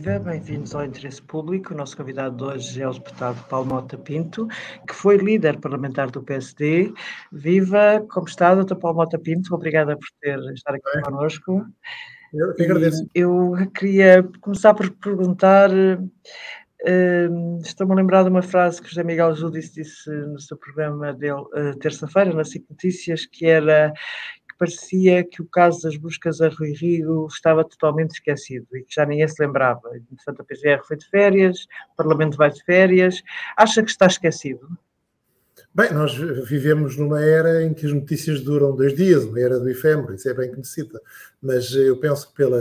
Viva, bem-vindos ao Interesse Público. O nosso convidado de hoje é o deputado Paulo Mota Pinto, que foi líder parlamentar do PSD. Viva, como está, doutor Paulo Mota Pinto? Obrigada por ter estar aqui connosco. Eu que agradeço. Eu queria começar por perguntar. Uh, Estou-me a lembrar de uma frase que José Miguel Júdice disse no seu programa dele uh, terça-feira, na SIC Notícias, que era parecia que o caso das buscas a Rui Rio estava totalmente esquecido e que já ninguém se lembrava. Portanto, a PGR foi de férias, o Parlamento vai de férias. Acha que está esquecido? Bem, nós vivemos numa era em que as notícias duram dois dias, uma era do efêmero, isso é bem conhecido. Mas eu penso que pela,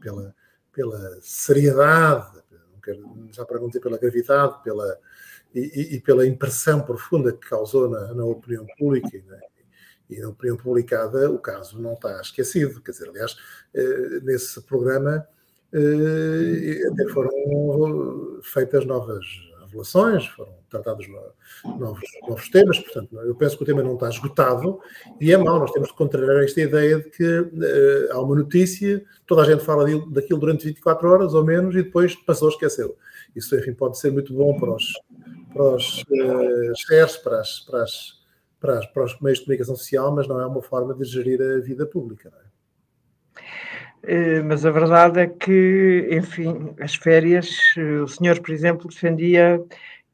pela, pela seriedade, já para não dizer pela gravidade, pela, e, e, pela impressão profunda que causou na, na opinião pública e na, e na opinião publicada o caso não está esquecido. Quer dizer, aliás, eh, nesse programa eh, até foram feitas novas revelações, foram tratados novos, novos temas, portanto, eu penso que o tema não está esgotado e é mau, nós temos de contrariar esta ideia de que uh, há uma notícia, toda a gente fala daquilo durante 24 horas ou menos e depois passou, esqueceu. Isso, enfim, pode ser muito bom para os, para os shares, para as, para as para, para os meios de comunicação social, mas não é uma forma de gerir a vida pública. É? Mas a verdade é que, enfim, as férias, o senhor, por exemplo, defendia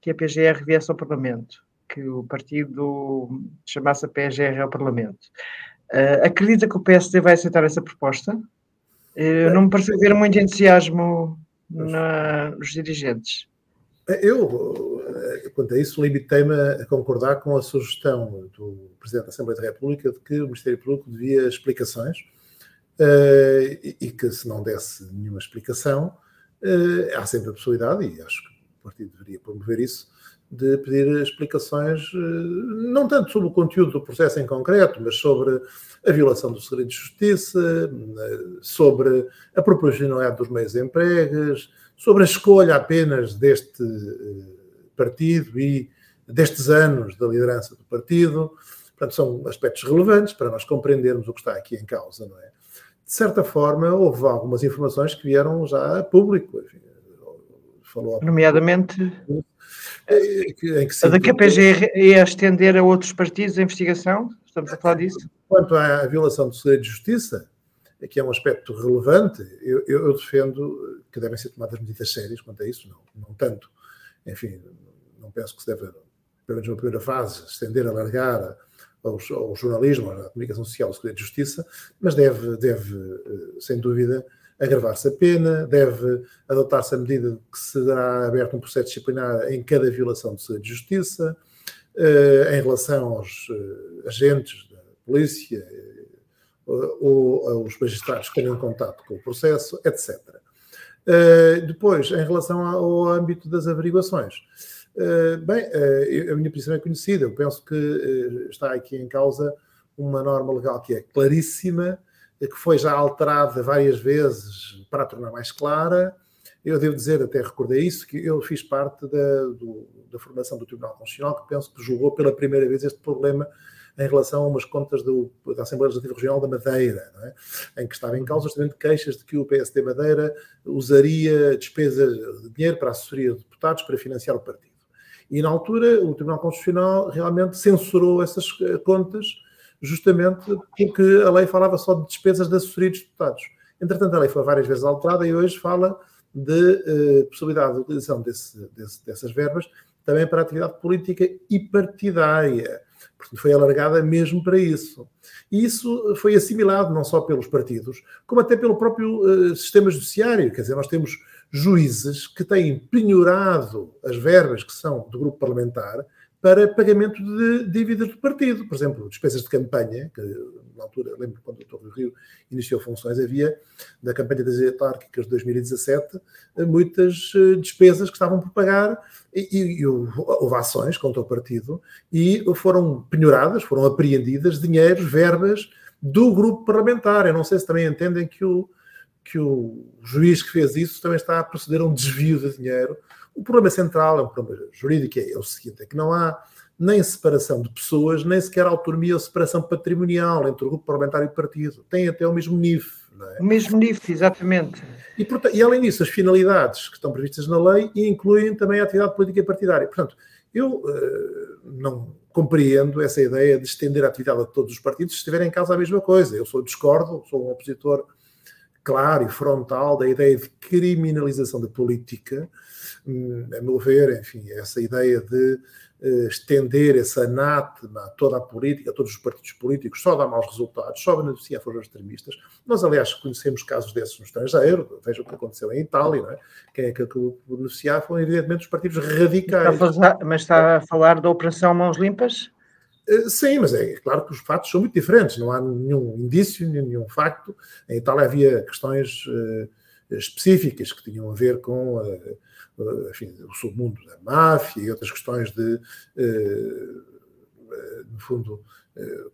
que a PGR viesse ao Parlamento, que o partido chamasse a PGR ao Parlamento. Uh, acredita que o PSD vai aceitar essa proposta? Uh, não me pareceu ver muito entusiasmo na, nos dirigentes. Eu, quanto a isso, limitei-me a concordar com a sugestão do Presidente da Assembleia da República de que o Ministério Público devia explicações uh, e, que, se não desse nenhuma explicação, uh, há sempre a possibilidade, e acho que o partido deveria promover isso, de pedir explicações, não tanto sobre o conteúdo do processo em concreto, mas sobre a violação do segredo de justiça, sobre a proporcionalidade dos meios empregues, sobre a escolha apenas deste partido e destes anos da liderança do partido. Portanto, são aspectos relevantes para nós compreendermos o que está aqui em causa, não é? De certa forma, houve algumas informações que vieram já a público. Enfim, falou Nomeadamente, que, em que a da KPG ia estender a outros partidos a investigação? Estamos a falar disso? Quanto à violação do segredo de justiça, que é um aspecto relevante, eu, eu, defendo que devem ser tomadas medidas sérias quanto a isso, não, não tanto. Enfim, não penso que se deve, pelo menos na primeira fase, estender, alargar ao, ao jornalismo, à comunicação social, ao segredo de justiça, mas deve, deve eh, sem dúvida, agravar-se a pena, deve adotar-se a medida de que será aberto um processo disciplinar em cada violação do segredo de justiça, eh, em relação aos eh, agentes da polícia ou aos magistrados que tenham contato com o processo, etc. Depois, em relação ao âmbito das averiguações, eh, bem, uh, a minha posição é conhecida. Eu penso que uh, está aqui em causa uma norma legal que é claríssima, que foi já alterada várias vezes para a tornar mais clara. Eu devo dizer, até recordei isso, que eu fiz parte da, do, da formação do Tribunal Constitucional, que penso que julgou pela primeira vez este problema em relação a umas contas do, da Assembleia Legislativa Regional da Madeira, é? em que estava em causa justamente queixas de que o PSD Madeira usaria despesa de dinheiro para assessoria de deputados para financiar o partido. E na altura o Tribunal Constitucional realmente censurou essas eh, contas, justamente porque a lei falava só de despesas de assessoria dos deputados. Entretanto, a lei foi várias vezes alterada e hoje fala de eh, possibilidade de utilização desse, desse, dessas verbas também para atividade política e partidária. Portanto, foi alargada mesmo para isso. E isso foi assimilado não só pelos partidos, como até pelo próprio eh, sistema judiciário. Quer dizer, nós temos juízes que têm penhorado as verbas que são do grupo parlamentar para pagamento de dívidas do partido. Por exemplo, despesas de campanha, que na altura, lembro quando o Dr. Rio iniciou funções, havia, na campanha das autárquicas de 2017, muitas eh, despesas que estavam por pagar e, e, e houve ações contra o partido e foram penhoradas, foram apreendidas dinheiros, verbas do grupo parlamentar. Eu não sei se também entendem que o, que o juiz que fez isso também está a proceder a um desvio de dinheiro. O problema central é um problema jurídico, é, é o seguinte, é que não há nem separação de pessoas, nem sequer autonomia ou separação patrimonial entre o grupo parlamentar e o partido. Tem até o mesmo NIF. É? O mesmo NIF, exatamente. E, portanto, e, além disso, as finalidades que estão previstas na lei incluem também a atividade política partidária. Portanto, eu uh, não compreendo essa ideia de estender a atividade a todos os partidos se estiver em causa a mesma coisa. Eu sou discordo, sou um opositor claro e frontal da ideia de criminalização da política. A meu ver, enfim, essa ideia de uh, estender esse anátema a toda a política, a todos os partidos políticos, só dá maus resultados, só beneficia favor extremistas. Nós, aliás, conhecemos casos desses no estrangeiro, veja o que aconteceu em Itália, não é? Quem é que beneficiar foram, evidentemente, os partidos radicais. Está mas está a falar da Operação Mãos Limpas? Eh, sim, mas é claro que os fatos são muito diferentes, não há nenhum indício, nenhum facto. Em Itália havia questões uh, específicas que tinham a ver com enfim, o submundo da máfia e outras questões de, no fundo,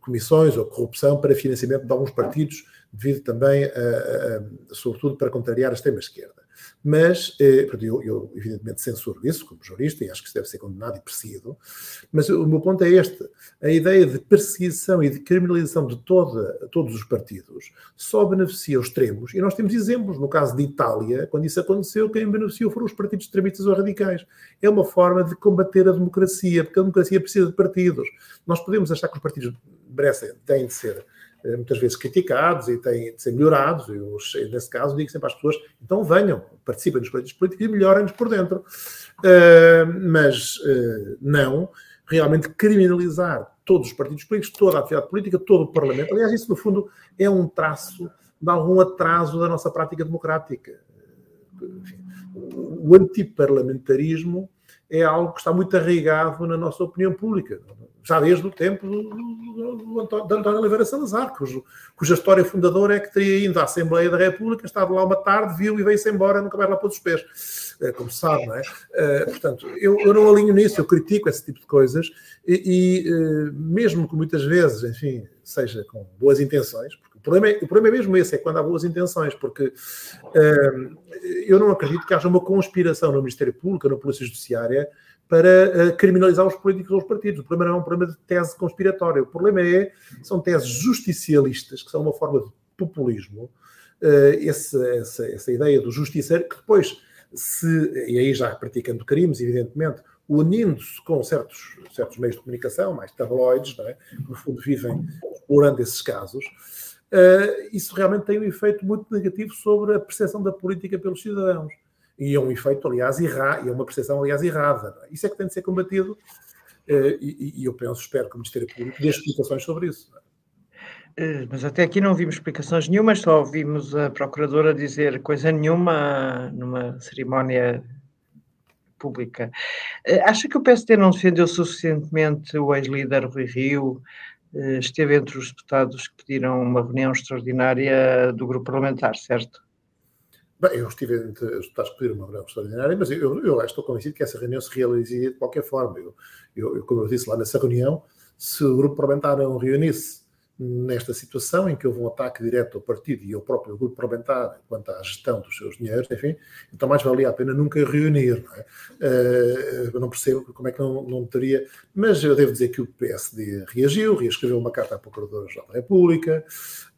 comissões ou corrupção para financiamento de alguns partidos, devido também, a, a, sobretudo, para contrariar a extrema-esquerda. Mas, eh, eu, eu, evidentemente censuro isso como jurista e acho que isso deve ser condenado e perseguido, mas o meu ponto é este: a ideia de perseguição e de criminalização de toda, todos os partidos só beneficia os extremos, e nós temos exemplos, no caso de Itália, quando isso aconteceu, quem beneficiou foram os partidos extremistas ou radicais. É uma forma de combater a democracia, porque a democracia precisa de partidos. Nós podemos achar que os partidos merecem, têm de ser muitas vezes criticados e têm de ser melhorados. Eu, nesse caso, digo sempre às pessoas: então venham, participem nos partidos políticos e melhorem-nos por dentro. Uh, mas não realmente criminalizar todos os partidos políticos, toda a atividade política, todo o Parlamento. Aliás, isso, no fundo, é um traço de algum atraso da nossa prática democrática. Enfim, o antiparlamentarismo é algo que está muito arraigado na nossa opinião pública já desde o tempo do, do, do, de António Oliveira Salazar, cujo, cuja história fundadora é que teria ido à Assembleia da República, estado lá uma tarde, viu e veio-se embora, nunca mais lá pôs os pés, é, como se sabe, não é? é? portanto, eu, eu, não alinho nisso, eu critico esse tipo de coisas e, e eh, mesmo que muitas vezes, enfim, seja com boas intenções, porque o problema, é, o problema é mesmo esse, é quando há boas intenções, porque eu não acredito que haja uma conspiração no Ministério Público, na Polícia Judiciária, para uh, criminalizar os políticos ou os partidos. O problema não é um problema de tese conspiratória. O problema é, são teses justicialistas, que são uma forma de populismo. Uh, esse, essa, essa ideia do justiceiro, que depois, se, e aí já praticando crimes, evidentemente, unindo-se com certos, certos meios de comunicação, mais tabloides, é? que no fundo vivem explorando esses casos, uh, isso realmente tem um efeito muito negativo sobre a percepção da política pelos cidadãos e é um efeito, aliás, errado, é uma percepção, aliás, errada. É? Isso é que tem de ser combatido eh, e, e eu penso, espero que o Ministério Público dê explicações sobre isso. É? Eh, mas até aqui não vimos explicações nenhumas, só ouvimos a Procuradora dizer coisa nenhuma numa cerimónia pública. Eh, acha que o PSD não defendeu suficientemente o ex-líder Rui Rio? Esteve entre os deputados que pediram uma reunião extraordinária do grupo parlamentar, certo? Bem, eu estive entre os deputados que pediram uma reunião extraordinária, mas eu, eu estou convencido que essa reunião se realizaria de qualquer forma. Eu, eu, como eu disse lá nessa reunião, se o grupo parlamentar não reunisse nesta situação em que houve um ataque direto ao partido e ao próprio grupo parlamentar quanto à gestão dos seus dinheiros, enfim, então mais valia a pena nunca reunir. Não é? Uh, eu não percebo como é que não, não teria, mas eu devo dizer que o PSD reagiu, reescreveu uma carta à Procuradora-Geral da República,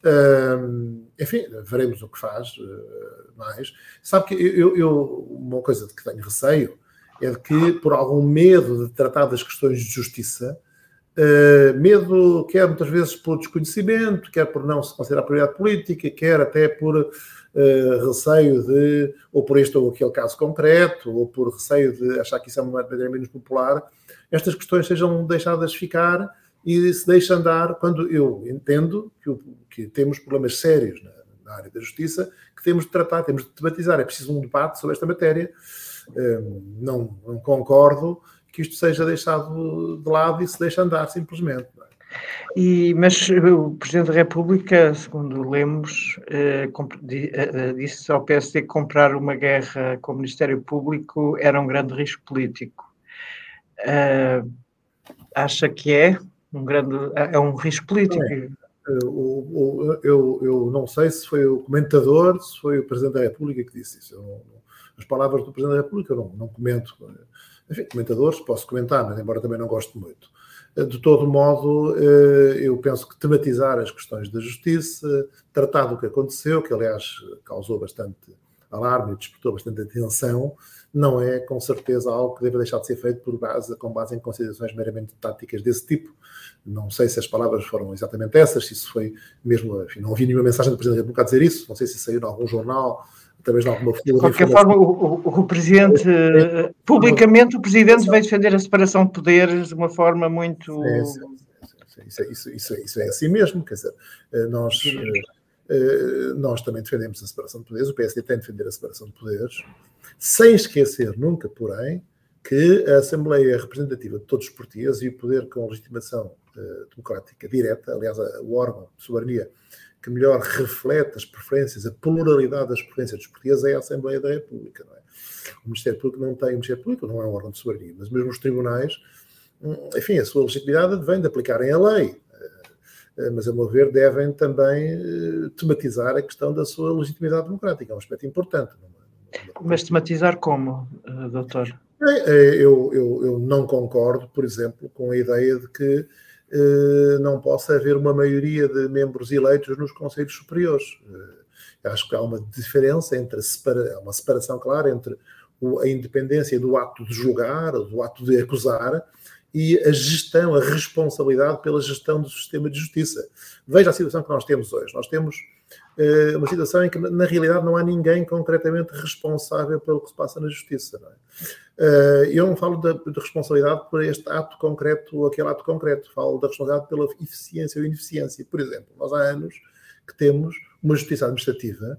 uh, enfim, veremos o que faz uh, mais. Sabe que eu, eu, uma coisa de que tenho receio é de que, por algum medo de tratar das questões de justiça, Uh, medo, quer muitas vezes por desconhecimento, quer por não se considerar prioridade política, quer até por uh, receio de, ou por este ou aquele caso concreto, ou por receio de achar que isso é uma matéria menos popular, estas questões sejam deixadas ficar e se deixem andar quando eu entendo que, que temos problemas sérios na, na, área da justiça que temos de tratar, temos de debatizar. É preciso um debate sobre esta matéria. Uh, não, não concordo que isto seja deixado de lado e se deixe andar simplesmente. É? E, mas o Presidente da República, segundo lemos, eh, eh, eh, disse ao PSD que comprar uma guerra com o Ministério Público era um grande risco político. acha que é um grande é um risco político? É. Eu, eu, eu, não sei se foi o comentador, se foi o Presidente da República que disse isso. Não, as palavras do Presidente da República eu não, não comento enfim, comentadores, posso comentar, mas embora também não goste muito. De todo modo, eu penso que tematizar as questões da justiça, tratar do que aconteceu, que aliás causou bastante alarme e despertou bastante atenção, não é com certeza algo que deva deixar de ser feito por base, com base em considerações meramente táticas desse tipo. Não sei se as palavras foram exatamente essas, se isso foi mesmo, enfim, não ouvi nenhuma mensagem do Presidente da República dizer isso, não sei se saiu em algum jornal, talvez em alguma De qualquer forma, o, o, o Presidente, é, publicamente, o Presidente veio defender a separação de poderes de uma forma muito. Isso, isso, isso, isso, é assim mesmo, quer dizer, eh, nós. Eh, nós também defendemos a separação de poderes, o PSD tem de defender a separação de poderes, sem esquecer nunca, porém, que a Assembleia é representativa de todos os portugueses e o poder com legitimação democrática direta, aliás, o órgão de soberania que melhor reflete as preferências, a pluralidade das preferências dos portugueses é a Assembleia da República. Não é? O Ministério Público não tem, o Ministério Público não é um órgão de soberania, mas mesmo os tribunais, hum, enfim, a sua legitimidade vem de aplicarem a lei. Eh, mas, a meu ver, devem também eh, tematizar a questão da sua legitimidade democrática. É um aspecto importante. É? Mas tematizar como, eh, doutor? Eu, eu, eu não concordo, por exemplo, com a ideia de que não possa haver uma maioria de membros eleitos nos Conselhos Superiores. acho que há uma diferença entre separa, uma separação clara entre a independência do ato de julgar, do ato de acusar, e a gestão, a responsabilidade pela gestão do sistema de justiça. Veja a situação que nós temos hoje. Nós temos uh, uma situação em que, na realidade, não há ninguém concretamente responsável pelo que se passa na justiça. É? Uh, eu não falo de, de, responsabilidade por este ato concreto ou aquele ato concreto, falo da responsabilidade pela eficiência ou ineficiência. Por exemplo, nós há anos que temos uma justiça administrativa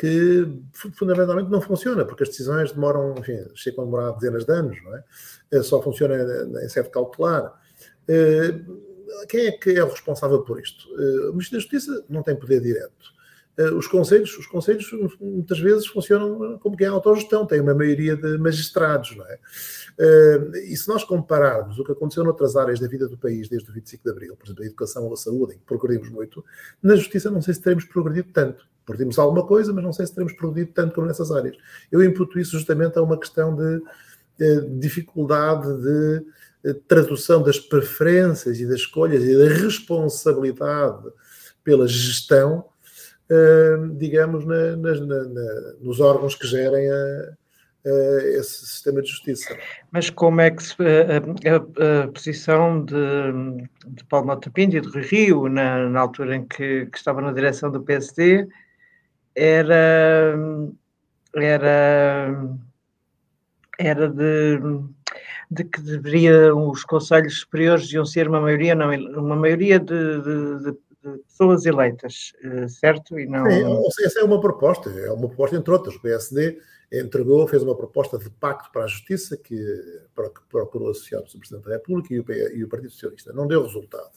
que fundamentalmente não funciona, porque as decisões demoram, enfim, chegam a demorar dezenas de anos, não é? Eh, só funciona em sede cautelar. Eh, quem é que é o responsável por isto? Eh, o Ministro da Justiça não tem poder direto. Os conselhos, os conselhos muitas vezes funcionam como quem é autogestão, tem uma maioria de magistrados, não é? E se nós compararmos o que aconteceu noutras áreas da vida do país desde o 25 de Abril, por exemplo, a educação ou a saúde, em que progredimos muito, na justiça não sei se teremos progredido tanto. Perdemos alguma coisa, mas não sei se teremos progredido tanto como nessas áreas. Eu imputo isso justamente a uma questão de, de dificuldade de, tradução das preferências e das escolhas e da responsabilidade pela gestão, digamos, na, na, na, nos órgãos que gerem a, esse sistema de justiça. Mas como é que se, a, a, a, posição de, de Paulo Mota e de Rio, na, na altura em que, que, estava na direção do PSD, era, era, era de, de que deveria, os conselhos superiores iam ser uma maioria, não, uma maioria de, de, de pessoas eleitas, eh, certo? E não... Sim, essa é uma proposta, é uma proposta entre outras. O PSD entregou, fez uma proposta de pacto para a justiça que, procurou associar o Presidente da República e o, Partido Socialista. Não deu resultado.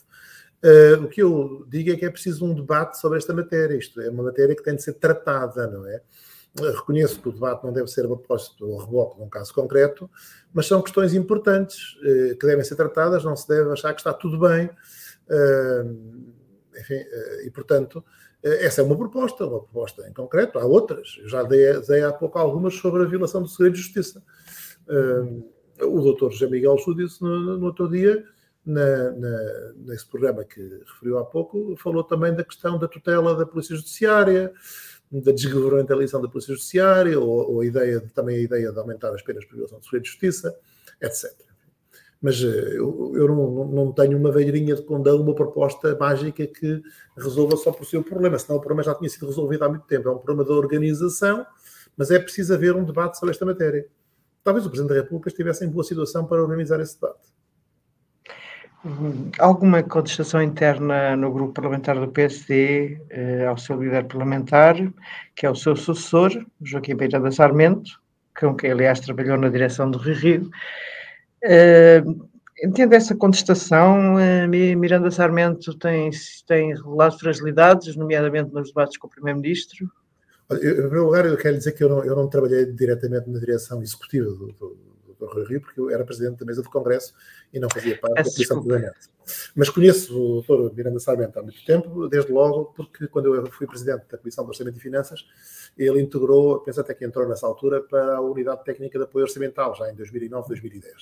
Uh, o que eu digo é que é preciso um debate sobre esta matéria. Isto é uma matéria que tem de ser tratada, não é? Reconheço que o debate não deve ser a propósito ou reboque de um caso concreto, mas são questões importantes uh, que devem ser tratadas. Não se deve achar que está tudo bem. Enfim, e portanto, essa é uma proposta, uma proposta em concreto. Há outras. Eu já dei, dei há pouco algumas sobre a violação do segredo de justiça. o doutor José Miguel Chu disse no, no outro dia na, na, nesse programa que referiu há pouco, falou também da questão da tutela da Polícia Judiciária, da desgovernamentalização da Polícia Judiciária, ou, ou a ideia, também a ideia de aumentar as penas por violação do segredo de justiça, etc. Mas eh, eu, eu não, não, tenho uma velhinha de condão, uma proposta mágica que resolva só por si o problema, senão o problema já tinha sido resolvido há muito tempo. É um problema da organização, mas é preciso haver um debate sobre esta matéria. Talvez o Presidente da República estivesse em boa situação para organizar esse debate. Alguma contestação interna no grupo parlamentar do PSD eh, ao seu líder parlamentar, que é o seu sucessor, Joaquim Beirada Sarmento, com quem, aliás, trabalhou na direção do Rio Rio. Eh, entende essa contestação? Eh, Miranda Sarmento tem, tem revelado fragilidades, nomeadamente nos debates com o Primeiro-Ministro? Em primeiro lugar, eu quero dizer que eu não, eu não trabalhei diretamente na direção executiva do, do, do Dr. Rui Rio, porque eu era presidente da mesa do Congresso e não fazia parte da Comissão Permanente. Mas conheço o Dr. Miranda Sarmento há muito tempo, desde logo, porque quando eu fui presidente da Comissão de Orçamento e Finanças, ele integrou, penso até que entrou nessa altura, para a Unidade Técnica de Apoio Orçamental, já em 2009, 2010,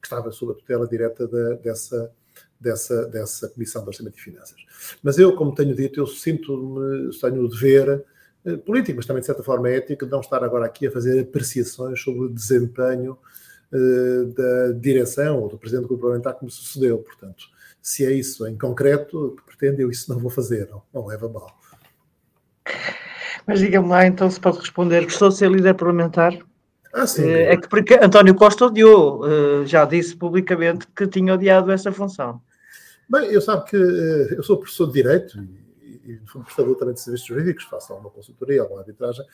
que estava sob a tutela direta de, dessa, dessa, dessa Comissão de Orçamento e Finanças. Mas eu, como tenho dito, eu sinto-me, tenho o dever eh, político, mas também de certa forma ético, de não estar agora aqui a fazer apreciações sobre o desempenho da direção ou do presidente do grupo parlamentar como sucedeu. Portanto, se é isso em concreto que pretende, eu isso não vou fazer, não, não leva mal. Mas diga-me lá então se pode responder, gostou de ser líder parlamentar? Ah, sim. Eh, é que porque António Costa odiou, já disse publicamente que tinha odiado essa função. Bem, eu sabe que eu sou professor de Direito e fui prestador também de serviços jurídicos, faço alguma consultoria, alguma arbitragem,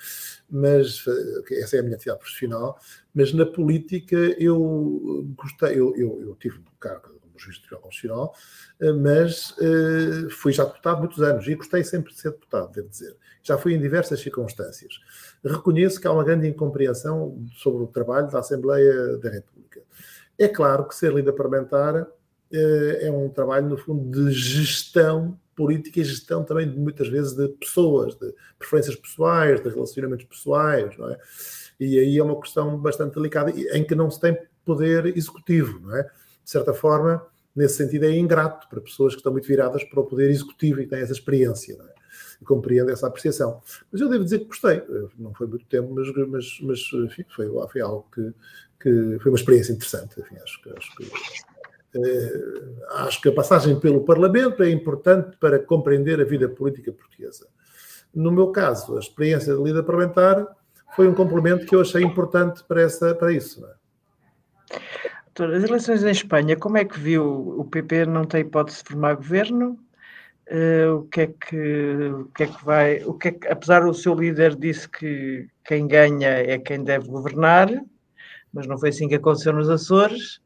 mas eh, essa é a minha atividade profissional. Mas na política eu gostei, eu, eu, eu tive um cargo como juiz de tribunal constitucional, eh, mas uh, fui já deputado muitos anos e gostei sempre de ser deputado, devo dizer. Já fui em diversas circunstâncias. Reconheço que há uma grande incompreensão sobre o trabalho da Assembleia da República. É claro que ser líder parlamentar é um trabalho, no fundo, de gestão política e gestão também, muitas vezes, de pessoas, de preferências pessoais, de relacionamentos pessoais, não é? E aí é uma questão bastante delicada, em que não se tem poder executivo, não é? De certa forma, nesse sentido, é ingrato para pessoas que estão muito viradas para o poder executivo e têm essa experiência, não é? E compreendo essa apreciação. Mas eu devo dizer que gostei. Não foi muito tempo, mas, mas, mas enfim, foi, foi algo que, que foi uma experiência interessante. Enfim, acho, acho que acho que a passagem pelo Parlamento é importante para compreender a vida política portuguesa. No meu caso, a experiência de líder parlamentar foi um complemento que eu achei importante para, essa, para isso. É? As eleições em Espanha, como é que viu? O PP não tem hipótese de formar governo? Uh, o que é que o que é que vai o que é que, apesar do seu líder disse que quem ganha é quem deve governar mas não foi assim que aconteceu nos Açores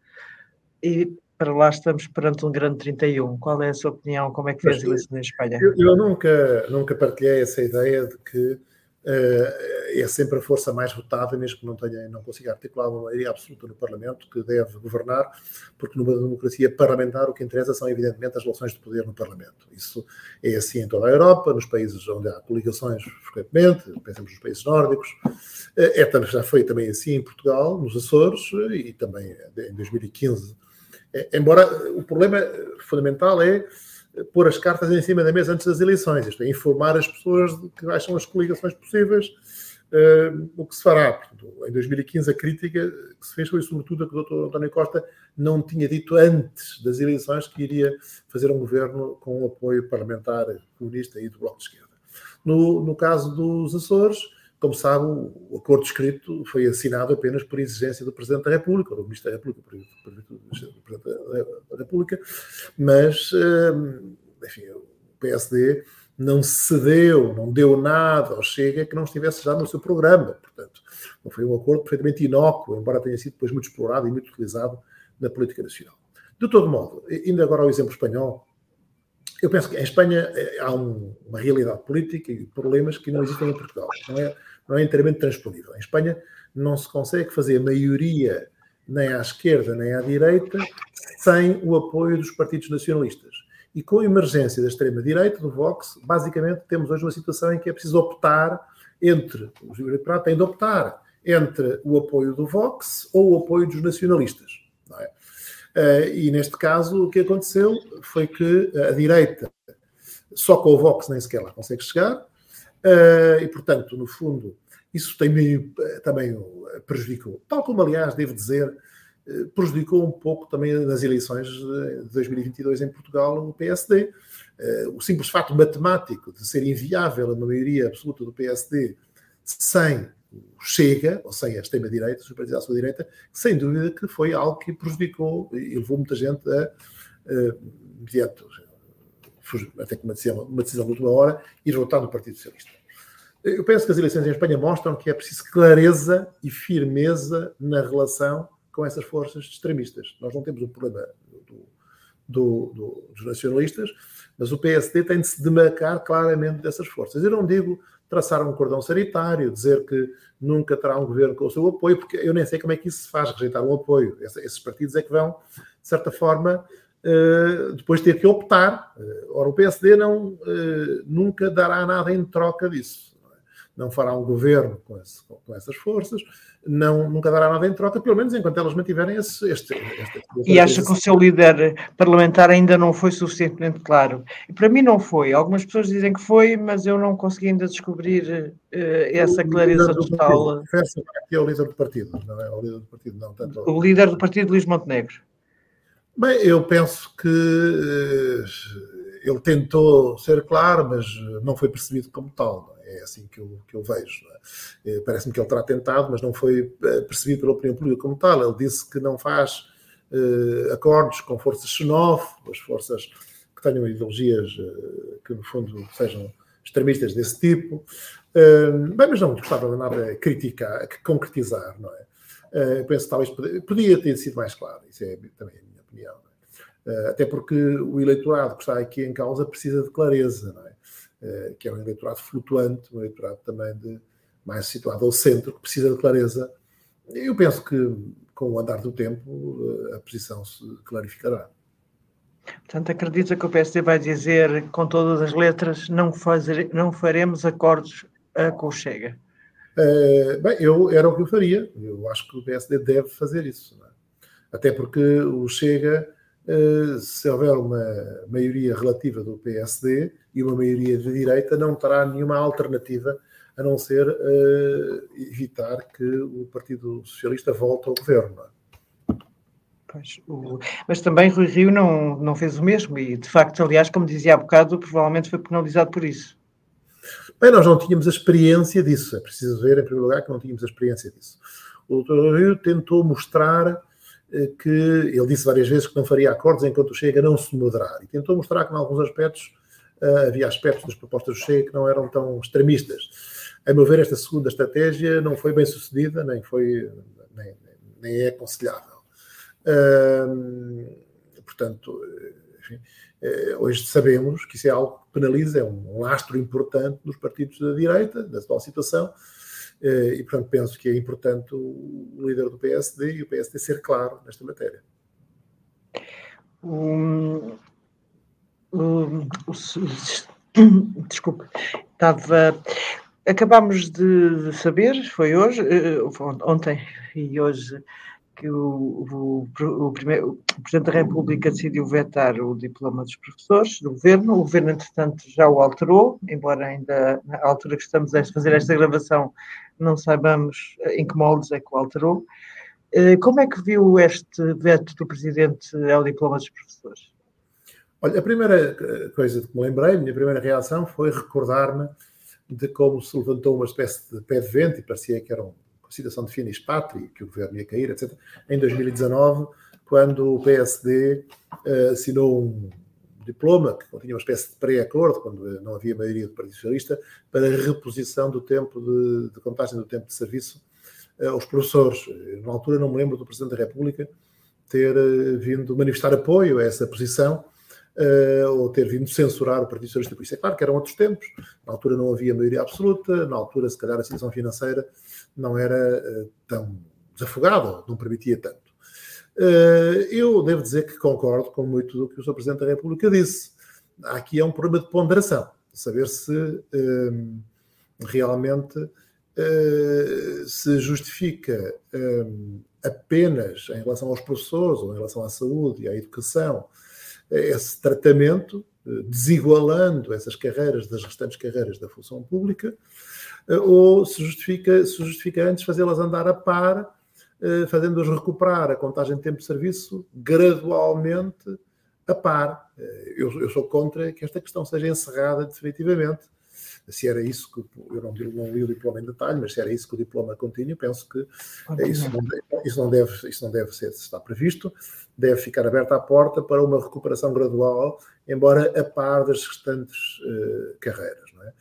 e para lá estamos perante um grande 31. Qual é a sua opinião? Como é que as eleições em Espanha? Eu, eu, nunca, nunca partilhei essa ideia de que uh, é sempre a força mais votada, mesmo que não, tenha, não consiga articular uma maioria absoluta no Parlamento, que deve governar, porque numa democracia parlamentar o que interessa são, evidentemente, as relações de poder no Parlamento. Isso é assim em toda a Europa, nos países onde há coligações frequentemente, pensamos nos países nórdicos, eh, é, já foi também assim em Portugal, nos Açores, e também em 2015 é, embora o problema fundamental é pôr as cartas em cima da mesa antes das eleições, isto é, informar as pessoas de quais são as coligações possíveis, uh, o que se fará. Portanto, em 2015, a crítica que se fez foi sobretudo a que o Dr. António Costa não tinha dito antes das eleições que iria fazer um governo com o apoio parlamentar comunista e do Bloco de Esquerda. No, no caso dos Açores, como sabe, o acordo escrito foi assinado apenas por exigência do Presidente da República, ou do Ministro da República, por, do Presidente da República, mas, hum, enfim, o PSD não cedeu, não deu nada ao Chega que não estivesse já no seu programa. Portanto, não foi um acordo perfeitamente inócuo, embora tenha sido depois muito explorado e muito utilizado na política nacional. De todo modo, indo agora ao exemplo espanhol, eu penso que em Espanha eh, há um, uma realidade política e problemas que não existem em Portugal. Não é, não é inteiramente transponível. Em Espanha não se consegue fazer maioria nem à esquerda nem à direita sem o apoio dos partidos nacionalistas. E com a emergência da extrema-direita, do Vox, basicamente temos hoje uma situação em que é preciso optar entre, os liberais têm de optar entre o apoio do Vox ou o apoio dos nacionalistas. É? Uh, e neste caso, o que aconteceu foi que a direita, só com o Vox nem sequer lá consegue chegar, uh, e portanto, no fundo, isso também, também prejudicou. Tal como, aliás, devo dizer, eh, prejudicou um pouco também nas eleições de 2022 em Portugal o PSD. O simples fato matemático de ser inviável uma maioria absoluta do PSD sem Chega, ou sem a extrema-direita, a sua direita, sem dúvida que foi algo que prejudicou e levou muita gente a, mediante, até decisão, uma decisão de última hora, ir votar no Partido Socialista. Eu penso que as eleições em Espanha mostram que é preciso clareza e firmeza na relação com essas forças extremistas. Nós não temos o problema do, do, do, dos nacionalistas, mas o PSD tem de se demarcar claramente dessas forças. Eu não digo traçar um cordão sanitário, dizer que nunca terá um governo com o seu apoio, porque eu nem sei como é que isso se faz, rejeitar um apoio. Esses partidos é que vão, de certa forma, eh, depois ter que optar. Eh, ora, o PSD não, eh, nunca dará nada em troca disso. Não fará um governo com, esse, com essas forças, não, nunca dará nada em troca, pelo menos enquanto elas mantiverem esse, este, este, E acha que o seu líder parlamentar ainda não foi suficientemente claro? E para mim não foi. Algumas pessoas dizem que foi, mas eu não consegui ainda descobrir uh, essa clareza total. Confesso que é o líder do partido, não é o líder do partido, não. Tanto... O líder do partido, Luís Montenegro. Bem, eu penso que uh, ele tentou ser claro, mas não foi percebido como tal. É assim que eu, que eu vejo. É? Parece-me que ele terá tentado, mas não foi eh, percebido pela opinião pública como tal. Ele disse que não faz uh, acordos com forças xenófobas, forças que tenham ideologias uh, que, no fundo, sejam extremistas desse tipo. Uh, bem, mas não gostava de nada criticar, concretizar, não é? Uh, penso que talvez podia, ter sido mais claro. Isso é também a minha opinião. É? até porque o eleitorado que está aqui em causa precisa de clareza, não é? Eh, que é um eleitorado flutuante, um eleitorado também de, mais situado ao centro, que precisa de clareza. Eu penso que, com o andar do tempo, eh, a posição se clarificará. Portanto, acredita que o PSD vai dizer com todas as letras não, fazer, não faremos acordos com o Chega? Uh, bem, eu, era o que eu faria. Eu acho que o PSD deve fazer isso. É? Até porque o Chega se houver uma maioria relativa do PSD e uma maioria de direita, não terá nenhuma alternativa a não ser uh, evitar que o Partido Socialista volte ao governo. É? Pois, o... Mas também Rui Rio não, não fez o mesmo e, de facto, aliás, como dizia há bocado, provavelmente foi penalizado por isso. Bem, nós não tínhamos a experiência disso. É preciso ver, em primeiro lugar, que não tínhamos a experiência disso. O Dr. Rui Rio tentou mostrar eh, que ele disse várias vezes que não faria acordos enquanto o Chega não se moderar. E tentou mostrar que, em alguns aspectos, uh, havia aspectos das propostas do Chega que não eram tão extremistas. A meu ver, esta segunda estratégia não foi bem sucedida, nem, foi, nem, nem é aconselhável. Portanto, enfim, uh, hoje sabemos que isso é algo que penaliza, é um lastro importante nos partidos da direita, da atual situação, eh, e, portanto, penso que é importante o líder do PSD e o PSD ser claro nesta matéria. Um, um, desculpe, estava. Acabámos de saber, foi hoje, eh, ontem e hoje, que o, o, o, primeiro, o Presidente da República decidiu vetar o diploma dos professores do Governo. O Governo, entretanto, já o alterou, embora ainda na altura que estamos a fazer esta gravação não saibamos em que moldes é que o alterou. Eh, como é que viu este veto do Presidente ao diploma dos professores? Olha, a primeira coisa que me lembrei, a minha primeira reação foi recordar-me de como se levantou uma espécie de pé de vento e parecia que era uma situação de finis patria, que o governo ia cair, etc., em 2019, quando o PSD uh, eh, assinou um diploma, que continha uma espécie de pré-acordo, quando não havia maioria do Partido Socialista, para a reposição do tempo de, de contagem do tempo de serviço uh, aos professores. Na altura não me lembro do Presidente da República ter uh, vindo manifestar apoio a essa posição uh, ou ter vindo censurar o Partido Socialista. Por isso é claro que eram outros tempos, na altura não havia maioria absoluta, na altura se calhar a situação financeira não era tão desafogada, não permitia tanto. Eh, eu devo dizer que concordo com muito do que o Sr. Presidente da República disse. Aqui é um problema de ponderação, saber se ehm, realmente se justifica apenas em relação aos professores ou em relação à saúde e à educação esse tratamento, desigualando essas carreiras das restantes carreiras da função pública, ou se justifica, se justifica antes fazê-las andar a par eh, fazendo-os recuperar a contagem de tempo de serviço gradualmente a par. Eh, eu, eu, sou contra que esta questão seja encerrada definitivamente. Se era isso que eu não, não li o diploma em detalhe, mas se era isso que o diploma continha, penso que isso não, isso não, deve, isso não deve ser, se está previsto, deve ficar aberta a porta para uma recuperação gradual, embora a par das restantes uh, carreiras. Não é?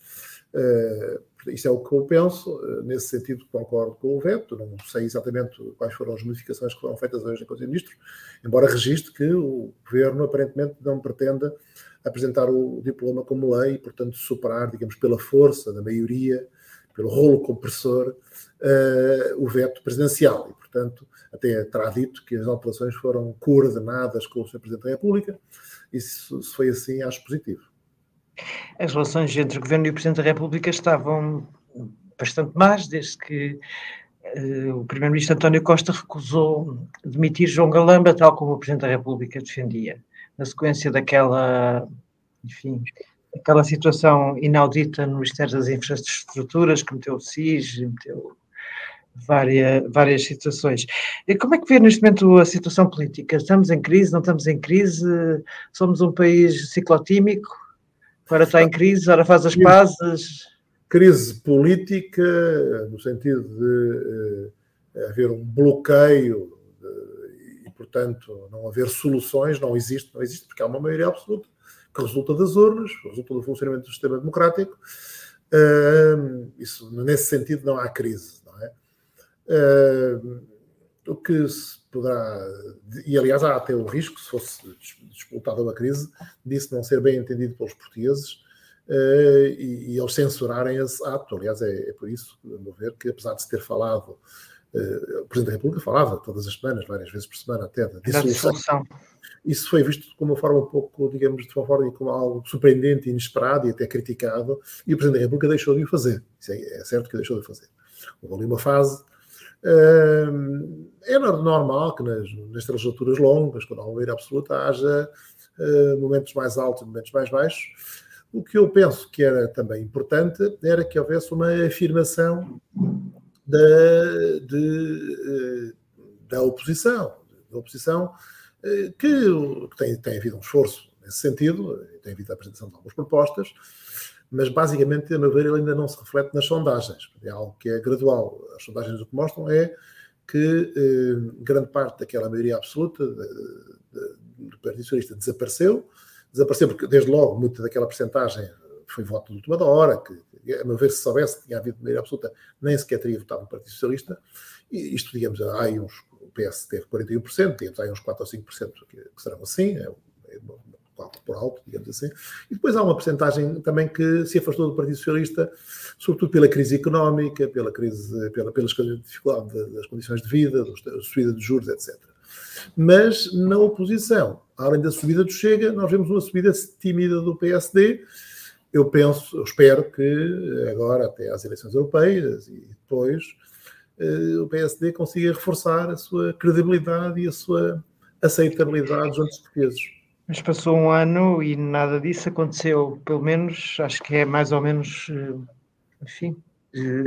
Uh, isso é o que eu penso, eh, nesse sentido concordo com o veto, não sei exatamente quais foram as modificações que foram feitas hoje em Conselho de Ministros, embora registre que o Governo aparentemente não pretenda apresentar o diploma como lei e, portanto, superar, digamos, pela força da maioria, pelo rolo compressor, uh, o veto presidencial. E, portanto, até terá dito que as alterações foram coordenadas com o Sr. Presidente da República, e se, se foi assim, acho positivo. As relações entre o Governo e o Presidente da República estavam bastante más, desde que uh, o Primeiro-Ministro António Costa recusou demitir João Galamba, tal como o Presidente da República defendia, na sequência daquela, enfim, aquela situação inaudita no Ministério das Infraestruturas, que meteu o SIS, meteu várias, várias situações. E como é que vê neste momento a situação política? Estamos em crise, não estamos em crise? Somos um país ciclotímico? Agora está em crise, agora faz as pazes? Crise política, no sentido de uh, haver um bloqueio e, portanto, não haver soluções, não existe, não existe, porque há uma maioria absoluta que resulta das urnas, resulta do funcionamento do sistema democrático. Uh, isso, nesse sentido, não há crise Uh, o que se poderá, e aliás há até o risco, se fosse disputada uma crise, disso não ser bem entendido pelos portugueses uh, e, e, eles censurarem esse ato. Aliás, é, é por isso, a meu ver, que apesar de se ter falado, uh, o Presidente da República falava todas as semanas, várias vezes por semana, até da dissolução. Isso foi visto como uma forma um pouco, digamos, de uma forma como algo surpreendente, inesperado e até criticado, e o Presidente da República deixou de o fazer. Isso é, é certo que deixou de o fazer. Houve ali uma fase é normal que nas, nestas legislaturas longas, quando há uma maioria absoluta, haja uh, momentos mais altos e momentos mais baixos. O que eu penso que era também importante era que houvesse uma afirmação da, de, da oposição, da oposição que, que tem, tem havido um esforço nesse sentido, tem havido a apresentação de algumas propostas, mas basicamente, a meu ver, ele ainda não se reflete nas sondagens. É algo que é gradual. As sondagens o que mostram é que eh, grande parte daquela maioria absoluta do Partido Socialista desapareceu. Desapareceu porque, desde logo, muita daquela percentagem foi voto de última hora, que, a meu ver, se soubesse que tinha havido maioria absoluta, nem sequer teria votado no Partido Socialista. E isto, digamos, há aí uns, o PS teve 41%, digamos, há aí uns 4 ou 5% que, que serão assim, é, é alto por alto, digamos assim. E depois há uma porcentagem também que se afastou do Partido Socialista, sobretudo pela crise económica, pela crise, pela, pelas dificuldades das condições de vida, da subida de juros, etc. Mas na oposição, além da subida do Chega, nós vemos uma subida tímida do PSD. Eu penso, eu espero que agora, até às eleições europeias e depois, eh, o PSD consiga reforçar a sua credibilidade e a sua aceitabilidade junto dos portugueses. Mas passou um ano e nada disso aconteceu, pelo menos acho que é mais ou menos, eh, enfim,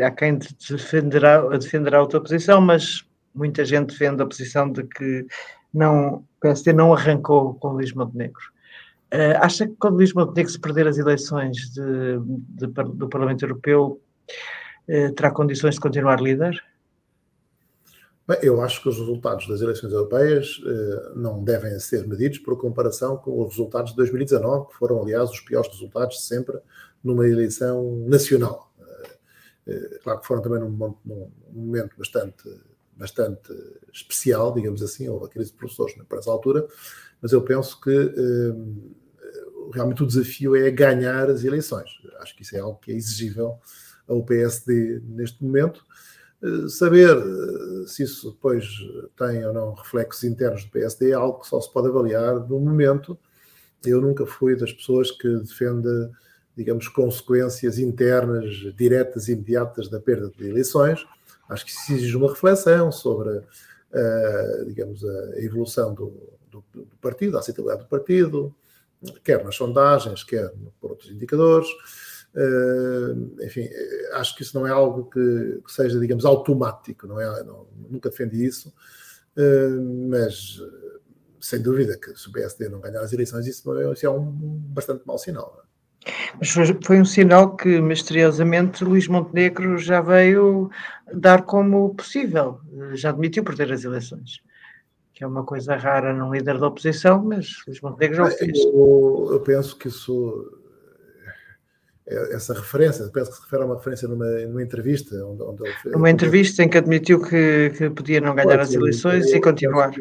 há quem defenderá, defenderá outra posição, mas muita gente defende a posição de que não, o PSD não arrancou com Luís Montenegro. Uh, acha que quando Luís Montenegro se perder as eleições de, de, do Parlamento Europeu, uh, terá condições de continuar líder? Bem, eu acho que os resultados das eleições europeias eh, não devem ser medidos por comparação com os resultados de 2019, que foram, aliás, os piores resultados de sempre numa eleição nacional. Eh, eh, claro que foram também num, num, momento bastante, bastante especial, digamos assim, houve a crise de professores para essa altura, mas eu penso que eh, realmente o desafio é ganhar as eleições. Acho que isso é algo que é exigível ao PSD neste momento saber eh, se isso depois tem ou não reflexos internos do PSD é algo que só se pode avaliar no momento. Eu nunca fui das pessoas que defende, digamos, consequências internas diretas e imediatas da perda de eleições. Acho que isso exige uma reflexão sobre, uh, digamos, a evolução do, do, do partido, a aceitabilidade do partido, quer nas sondagens, quer por outros indicadores. Uh, enfim, acho que isso não é algo que, que seja, digamos, automático, não é? Não, nunca defendi isso, uh, mas sem dúvida que se o PSD não ganhar as eleições, isso, é, isso é um bastante mau sinal. É? Mas foi, foi, um sinal que, misteriosamente, Luís Montenegro já veio dar como possível, já admitiu perder as eleições. Que é uma coisa rara num líder da oposição, mas Luís Montenegro já o fez. Eu, eu penso que isso essa referência, penso que se refere a uma referência numa, numa entrevista. Onde, onde ele uma entrevista em que admitiu que, que podia não ganhar as eleições e continuar.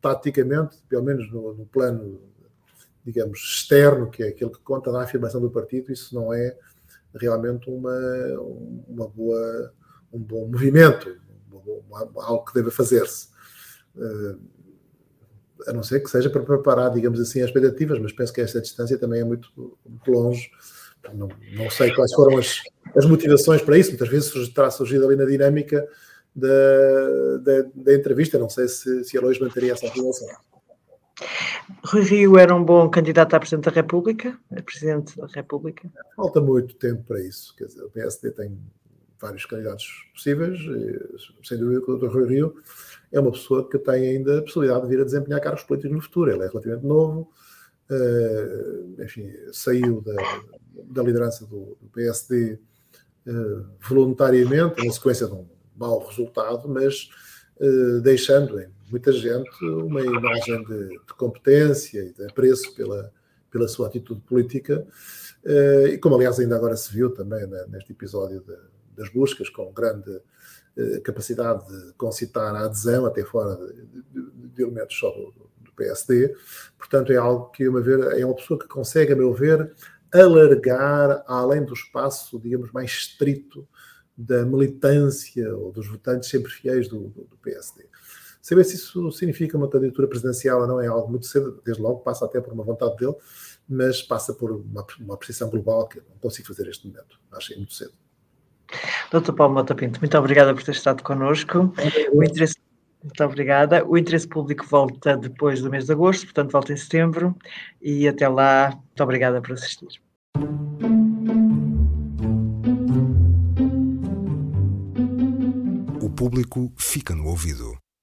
Taticamente, pelo menos no, no plano digamos, externo, que é aquele que conta na afirmação do partido, isso não é realmente uma, uma boa, um bom movimento, uma, uma, algo que deve fazer-se. Uh, a não ser que seja para preparar, digamos assim, as expectativas, mas penso que esta distância também é muito, muito longe. Não, não sei quais foram as, as motivações para isso, muitas vezes terá surgido ali na dinâmica da, da, da entrevista, não sei se, se hoje manteria essa afirmação. Rui Rio era um bom candidato a Presidente da República, a Presidente da República? Falta muito tempo para isso, quer dizer, o PSD tem vários candidatos possíveis, sem dúvida que o Dr. Rui Rio é uma pessoa que tem ainda a possibilidade de vir a desempenhar cargos políticos no futuro. Ele é relativamente novo, uh, enfim, saiu da, da liderança do, do PSD uh, eh, voluntariamente, na sequência de um mau resultado, mas uh, deixando em muita gente uma imagem de, de, competência e de apreço pela, pela sua atitude política, e como aliás ainda agora se viu também né, neste episódio de, das buscas, com grande capacidade de concitar a adesão, até fora de, de, elementos só do, do, PSD. Portanto, é algo que, a meu ver, é uma pessoa que consegue, a meu ver, alargar além do espaço, digamos, mais estrito da militância ou dos votantes sempre fiéis do, do, do PSD. Saber se isso significa uma candidatura presidencial ou não é algo muito cedo, desde logo passa até por uma vontade dele, mas passa por uma, uma global que eu não consigo fazer neste momento. Achei muito cedo. Doutor Paulo Mota Pinto, muito obrigada por ter estado connosco. O interesse, muito obrigada. O interesse público volta depois do mês de agosto, portanto volta em setembro. E até lá, muito obrigada por assistir. O público fica no ouvido.